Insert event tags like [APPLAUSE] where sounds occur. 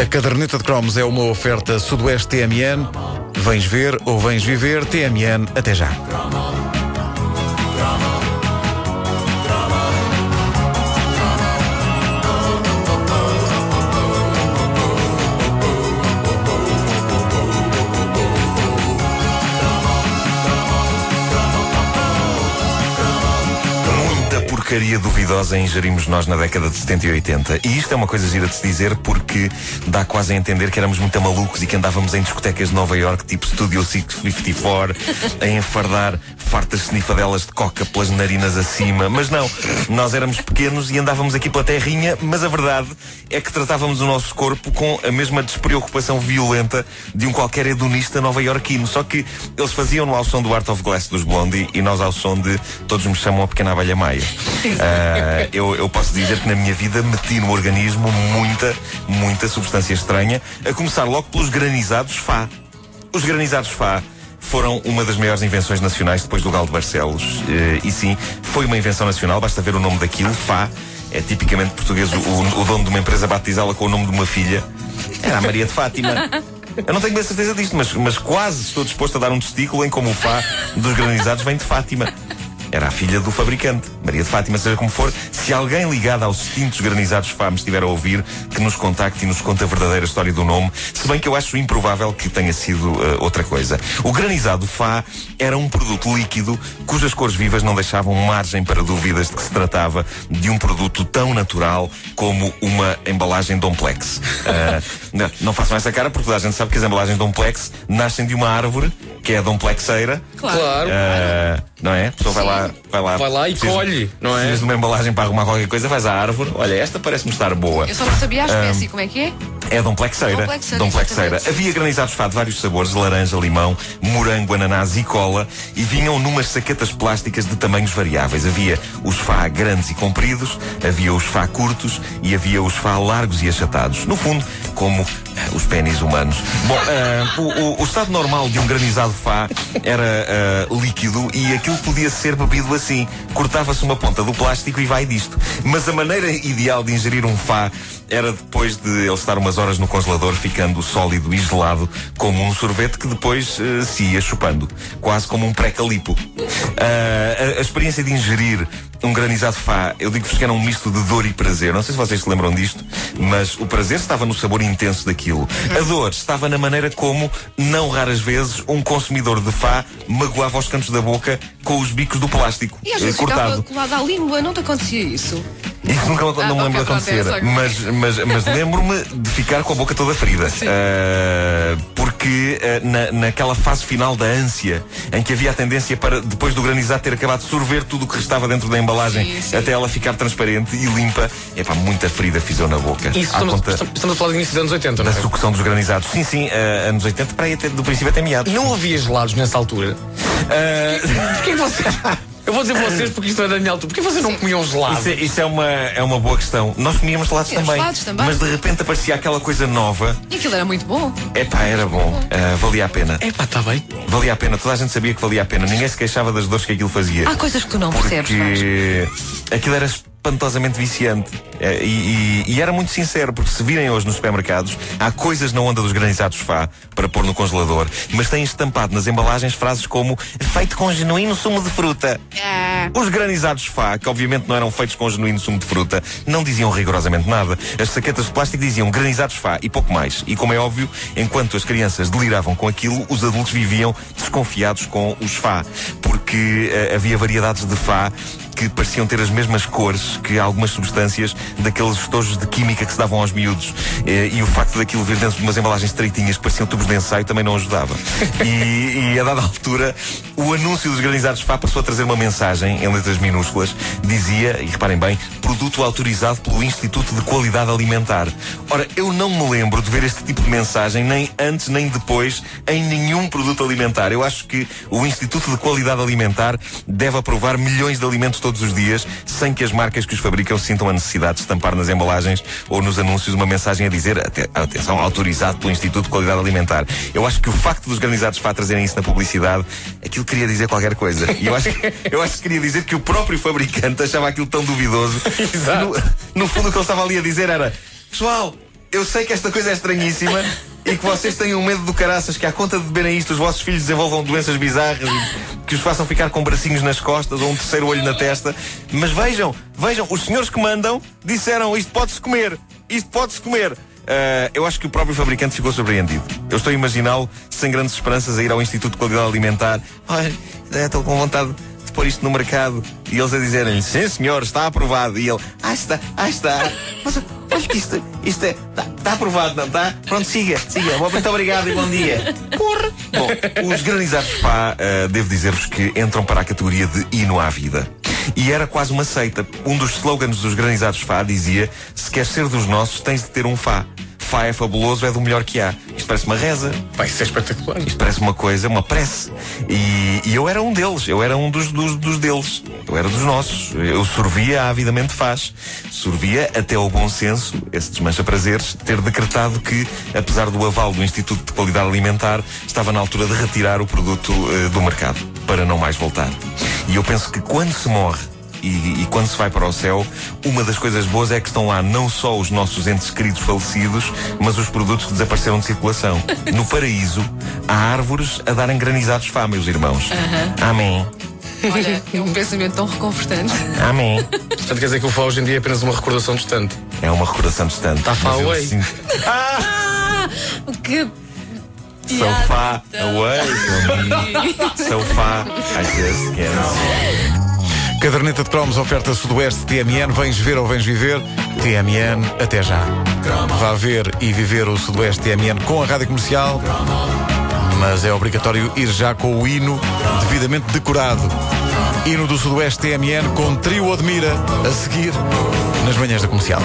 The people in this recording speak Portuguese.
A caderneta de cromos é uma oferta Sudoeste TMN. Vens ver ou vens viver TMN até já. Porcaria duvidosa ingerimos nós na década de 70 e 80. E isto é uma coisa gira de se dizer porque dá quase a entender que éramos muito malucos e que andávamos em discotecas de Nova York, tipo Studio 654, a enfardar fartas snifadelas de coca pelas narinas acima. Mas não, nós éramos pequenos e andávamos aqui pela terrinha, mas a verdade é que tratávamos o nosso corpo com a mesma despreocupação violenta de um qualquer hedonista nova-iorquino. Só que eles faziam-no ao som do Art of Glass dos Blondie e nós ao som de Todos me chamam a Pequena Abelha Maia. Ah, eu, eu posso dizer que na minha vida meti no organismo muita, muita substância estranha, a começar logo pelos granizados Fá. Os granizados Fá foram uma das maiores invenções nacionais depois do Galo de Barcelos. Eh, e sim, foi uma invenção nacional, basta ver o nome daquilo, Fá. É tipicamente português o- o dono de uma empresa batizá-la com o nome de uma filha. Era a Maria de Fátima. Eu não tenho bem certeza disto, mas, mas quase estou disposto a dar um testículo em como o Fá dos granizados vem de Fátima. Era a filha do fabricante, Maria de Fátima, seja como for. Se alguém ligado aos extintos granizados Fá me estiver a ouvir, que nos contacte e nos conte a verdadeira história do nome, se bem que eu acho improvável que tenha sido eh, outra coisa. O granizado Fá era um produto líquido cujas cores vivas não deixavam margem para dúvidas de que se tratava de um produto tão natural como uma embalagem Domplex. Ah, [LAUGHS] não, não façam essa cara porque toda a gente sabe que as embalagens Domplex nascem de uma árvore, que é a Domplexeira. Claro. Ah, não é? A pessoa vai lá, vai lá, Vai lá e precisas- colhe, não é? Precisas de uma embalagem para arrumar qualquer coisa, vais à árvore. Olha, esta parece-me estar boa. Eu só não sabia a espécie, como é que é? É Domplexeira. Domplexeira. Havia granizados Fá de vários sabores, laranja, limão, morango, ananás e cola, e vinham numas saquetas plásticas de tamanhos variáveis. Havia os Fá grandes e compridos, havia os Fá curtos e havia os Fá largos e achatados. No fundo, como [LAUGHS] os pênis humanos. Bom, eh, o, o- o estado normal de um granizado Fá era eh, líquido e aquilo podia ser bebido assim. Cortava-se uma ponta do plástico e vai disto. Mas a maneira ideal de ingerir um Fá era depois de ele estar umas horas no congelador, ficando sólido e gelado, como um sorvete que depois eh, se ia chupando, quase como um pré-calipo. A, a experiência de ingerir um granizado Fá, eu digo-vos que era um misto de dor e prazer. Não sei se vocês se lembram disto, mas o prazer estava no sabor intenso daquilo. A dor estava na maneira como, não raras vezes, um consumidor de Fá magoava os cantos da boca com os bicos do plástico E às vezes cortado. colada à língua, não te acontecia isso? Isso nunca me- não me Ah, lembro de pronto, acontecer. Mas, mas, mas lembro-me de ficar com a boca toda ferida. Ah, porque ah, na, naquela fase final da ânsia, em que havia a tendência para, depois do granizado ter acabado de sorver tudo o que restava dentro da embalagem Sim, sim. até ela ficar transparente e limpa, é pá, muita ferida fiz eu na boca. Isso estamos, conta estamos a falar do início dos anos 80, não da é? sucção dos granizados. Sim, sim, ah, anos 80, para aí até, do princípio até meados. Não havia gelados nessa altura. Ah, Porquê que vocês. [LAUGHS] Eu vou dizer vocês porque isto é da minha altura. Porquê vocês não comiam gelado? Isso, é, isso é uma, é uma boa questão. Nós comíamos gelados também, gelados também. Mas de repente aparecia aquela coisa nova. E aquilo era muito bom. Epá, era bom. Ah, valia a pena. É pá, está bem. Valia a pena. Toda a gente sabia que valia a pena. Ninguém se queixava das dores que aquilo fazia. Há coisas que tu não percebes, porque aquilo era espantosamente viciante. Eh, E, e- e era muito sincero, porque se virem hoje nos supermercados, há coisas na onda dos granizados Fá para pôr no congelador, mas têm estampado nas embalagens frases como feito com genuíno sumo de fruta. Ah, Os granizados Fá, que obviamente não eram feitos com genuíno sumo de fruta, não diziam rigorosamente nada. As saquetas de plástico diziam granizados Fá e pouco mais. E como é óbvio, enquanto as crianças deliravam com aquilo, os adultos viviam desconfiados com os Fá. Porque eh, havia variedades de Fá que pareciam ter as mesmas cores que algumas substâncias daqueles estojos de química que se davam aos miúdos. Eh, E o facto daquilo vir dentro de umas embalagens estreitinhas que pareciam tubos de ensaio também não ajudava. E, e a dada altura, o anúncio dos granizados Fá passou a trazer uma mensagem em letras minúsculas. Dizia, e reparem bem, produto autorizado pelo Instituto de Qualidade Alimentar. Ora, eu não me lembro de ver este tipo de mensagem nem antes nem depois em nenhum produto alimentar. Eu acho que o Instituto de Qualidade Alimentar deve aprovar milhões de alimentos todos os dias sem que as marcas que os fabricam sintam a necessidade de estampar nas embalagens ou nos anúncios uma mensagem a dizer "Ate- atenção, autorizado pelo Instituto de Qualidade Alimentar. Eu acho que o facto dos granizados Fá trazerem isso na publicidade, aquilo queria dizer qualquer coisa. E eu acho, que- eu acho que queria dizer que o próprio fabricante achava aquilo tão duvidoso. [LAUGHS] Exato. No, no fundo, o que ele estava ali a dizer era: Pessoal, eu sei que esta coisa é estranhíssima e que vocês têm um medo do caraças que, à conta de beberem isto, os vossos filhos desenvolvam doenças bizarras e que os façam ficar com bracinhos nas costas ou um terceiro olho na testa. Mas vejam, vejam, os senhores que mandam disseram: Isto pode-se comer, isto pode-se comer. Ah, eu acho que o próprio fabricante ficou surpreendido. Eu estou a imaginá-lo sem grandes esperanças a ir ao Instituto de Qualidade Alimentar. Olha, estou com vontade de pôr isto no mercado. E eles a dizerem-lhe, sim senhor, está aprovado. E ele, ah está, ah está. Mas isto, isto é, está, está aprovado, não está? Pronto, siga, siga. Bom, Muito obrigado e bom dia. Porra! Bom, os granizados pá, ah, devo dizer-vos que entram para a categoria de hino à vida. E era quase uma seita. Um dos slogans dos granizados Fá dizia: se queres ser dos nossos, tens de ter um Fá. Fá é fabuloso, é do melhor que há. Isto parece uma reza. Vai ser espetacular. Isto parece uma coisa, uma prece. E, e eu era um deles, eu era um dos, dos, dos deles. Eu era dos nossos. Eu sorvia avidamente faz. Sorvia até ao bom senso, esse desmancha prazeres, ter decretado que, apesar do aval do Instituto de Qualidade Alimentar, estava na altura de retirar o produto eh, do mercado, para não mais voltar. E eu penso que quando se morre e, e quando se vai para o céu, uma das coisas boas é que estão lá não só os nossos entes queridos falecidos, mas os produtos que desapareceram de circulação. No paraíso, há árvores a darem granizados fá, meus irmãos. Amém. Olha, é um pensamento tão reconfortante. Amém. Portanto, quer dizer que o Fá hoje em dia é apenas uma recordação distante. É uma recordação distante. Tá far mas eu away. sinto- [LAUGHS] Ah, que So piada. far away from me. So far, I just can't. Caderneta de cromos, oferta Sudoeste TMN. Vens ver ou vens viver? TMN, até já. Vá ver e viver o Sudoeste TMN com a rádio comercial. Mas é obrigatório ir já com o hino devidamente decorado. Hino do Sudoeste TMN com Trio Admira a seguir nas manhãs da comercial.